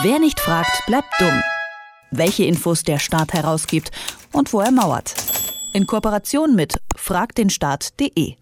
Wer nicht fragt, bleibt dumm. Welche Infos der Staat herausgibt und wo er mauert. In Kooperation mit fragdenstaat.de.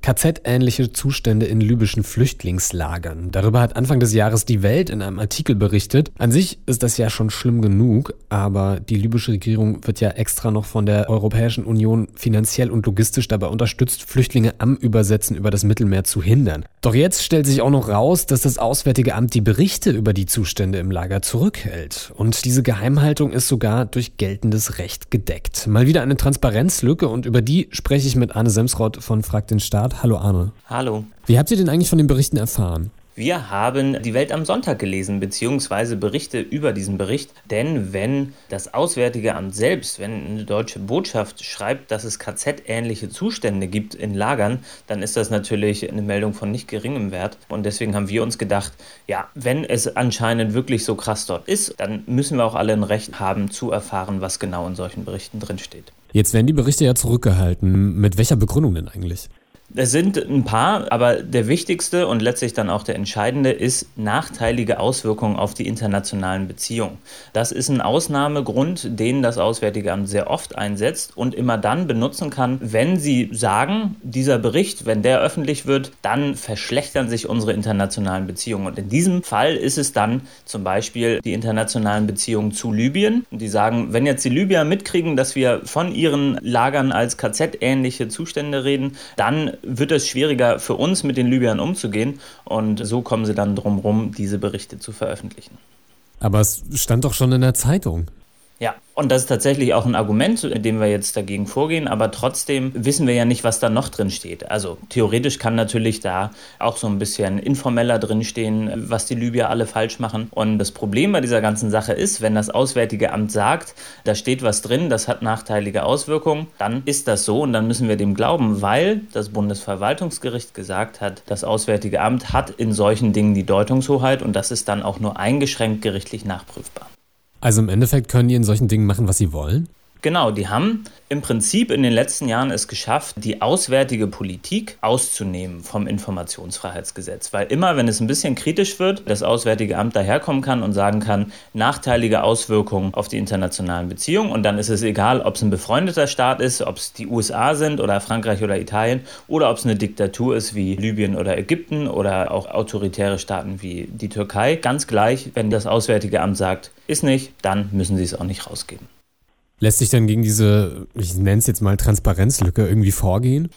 KZ-ähnliche Zustände in libyschen Flüchtlingslagern. Darüber hat Anfang des Jahres die Welt in einem Artikel berichtet. An sich ist das ja schon schlimm genug, aber die libysche Regierung wird ja extra noch von der Europäischen Union finanziell und logistisch dabei unterstützt, Flüchtlinge am Übersetzen über das Mittelmeer zu hindern. Doch jetzt stellt sich auch noch raus, dass das Auswärtige Amt die Berichte über die Zustände im Lager zurückhält. Und diese Geheimhaltung ist sogar durch geltendes Recht gedeckt. Mal wieder eine Transparenzlücke und über die spreche ich mit Arne Semsrott von Frag den Staat. Hallo Arne. Hallo. Wie habt ihr denn eigentlich von den Berichten erfahren? Wir haben die Welt am Sonntag gelesen, beziehungsweise Berichte über diesen Bericht. Denn wenn das Auswärtige Amt selbst, wenn eine deutsche Botschaft schreibt, dass es KZ-ähnliche Zustände gibt in Lagern, dann ist das natürlich eine Meldung von nicht geringem Wert. Und deswegen haben wir uns gedacht, ja, wenn es anscheinend wirklich so krass dort ist, dann müssen wir auch alle ein Recht haben zu erfahren, was genau in solchen Berichten drinsteht. Jetzt werden die Berichte ja zurückgehalten. Mit welcher Begründung denn eigentlich? Es sind ein paar, aber der wichtigste und letztlich dann auch der entscheidende ist nachteilige Auswirkungen auf die internationalen Beziehungen. Das ist ein Ausnahmegrund, den das Auswärtige Amt sehr oft einsetzt und immer dann benutzen kann, wenn sie sagen, dieser Bericht, wenn der öffentlich wird, dann verschlechtern sich unsere internationalen Beziehungen. Und in diesem Fall ist es dann zum Beispiel die internationalen Beziehungen zu Libyen. Die sagen, wenn jetzt die Libyer mitkriegen, dass wir von ihren Lagern als KZ-ähnliche Zustände reden, dann wird es schwieriger für uns, mit den Libyern umzugehen. Und so kommen sie dann drum rum, diese Berichte zu veröffentlichen. Aber es stand doch schon in der Zeitung. Ja, und das ist tatsächlich auch ein Argument, in dem wir jetzt dagegen vorgehen, aber trotzdem wissen wir ja nicht, was da noch drin steht. Also theoretisch kann natürlich da auch so ein bisschen informeller drin stehen, was die Libyer alle falsch machen. Und das Problem bei dieser ganzen Sache ist, wenn das Auswärtige Amt sagt, da steht was drin, das hat nachteilige Auswirkungen, dann ist das so und dann müssen wir dem glauben, weil das Bundesverwaltungsgericht gesagt hat, das Auswärtige Amt hat in solchen Dingen die Deutungshoheit und das ist dann auch nur eingeschränkt gerichtlich nachprüfbar. Also im Endeffekt können die in solchen Dingen machen, was sie wollen? Genau, die haben im Prinzip in den letzten Jahren es geschafft, die auswärtige Politik auszunehmen vom Informationsfreiheitsgesetz. Weil immer, wenn es ein bisschen kritisch wird, das Auswärtige Amt daherkommen kann und sagen kann, nachteilige Auswirkungen auf die internationalen Beziehungen. Und dann ist es egal, ob es ein befreundeter Staat ist, ob es die USA sind oder Frankreich oder Italien oder ob es eine Diktatur ist wie Libyen oder Ägypten oder auch autoritäre Staaten wie die Türkei. Ganz gleich, wenn das Auswärtige Amt sagt, ist nicht, dann müssen sie es auch nicht rausgeben. Lässt sich dann gegen diese, ich nenne es jetzt mal Transparenzlücke irgendwie vorgehen?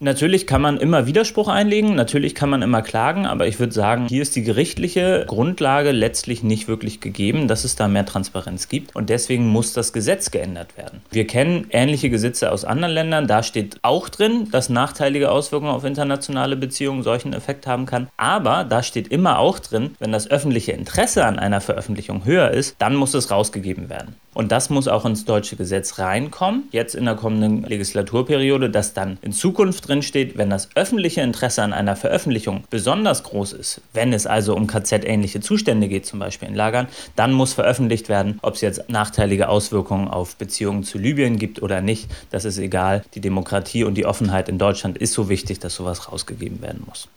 Natürlich kann man immer Widerspruch einlegen, natürlich kann man immer klagen, aber ich würde sagen, hier ist die gerichtliche Grundlage letztlich nicht wirklich gegeben, dass es da mehr Transparenz gibt und deswegen muss das Gesetz geändert werden. Wir kennen ähnliche Gesetze aus anderen Ländern, da steht auch drin, dass nachteilige Auswirkungen auf internationale Beziehungen solchen Effekt haben kann, aber da steht immer auch drin, wenn das öffentliche Interesse an einer Veröffentlichung höher ist, dann muss es rausgegeben werden. Und das muss auch ins deutsche Gesetz reinkommen, jetzt in der kommenden Legislaturperiode, dass dann in Zukunft drin steht, wenn das öffentliche Interesse an einer Veröffentlichung besonders groß ist, wenn es also um KZ-ähnliche Zustände geht, zum Beispiel in Lagern, dann muss veröffentlicht werden, ob es jetzt nachteilige Auswirkungen auf Beziehungen zu Libyen gibt oder nicht. Das ist egal. Die Demokratie und die Offenheit in Deutschland ist so wichtig, dass sowas rausgegeben werden muss.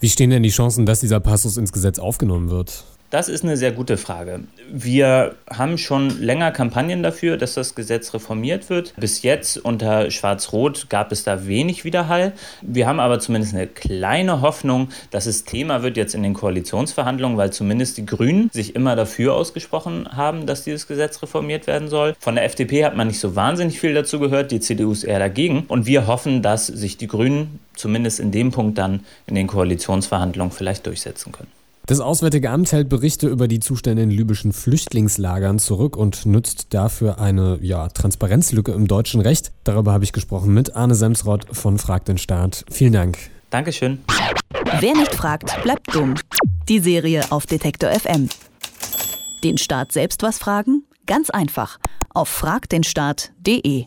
Wie stehen denn die Chancen, dass dieser Passus ins Gesetz aufgenommen wird? Das ist eine sehr gute Frage. Wir haben schon länger Kampagnen dafür, dass das Gesetz reformiert wird. Bis jetzt unter Schwarz-Rot gab es da wenig Widerhall. Wir haben aber zumindest eine kleine Hoffnung, dass es Thema wird jetzt in den Koalitionsverhandlungen, weil zumindest die Grünen sich immer dafür ausgesprochen haben, dass dieses Gesetz reformiert werden soll. Von der FDP hat man nicht so wahnsinnig viel dazu gehört, die CDU ist eher dagegen. Und wir hoffen, dass sich die Grünen zumindest in dem Punkt dann in den Koalitionsverhandlungen vielleicht durchsetzen können. Das Auswärtige Amt hält Berichte über die Zustände in libyschen Flüchtlingslagern zurück und nutzt dafür eine ja, Transparenzlücke im deutschen Recht. Darüber habe ich gesprochen mit Arne Semsrott von Frag den Staat. Vielen Dank. Dankeschön. Wer nicht fragt, bleibt dumm. Die Serie auf Detektor FM. Den Staat selbst was fragen? Ganz einfach. Auf fragdenstaat.de.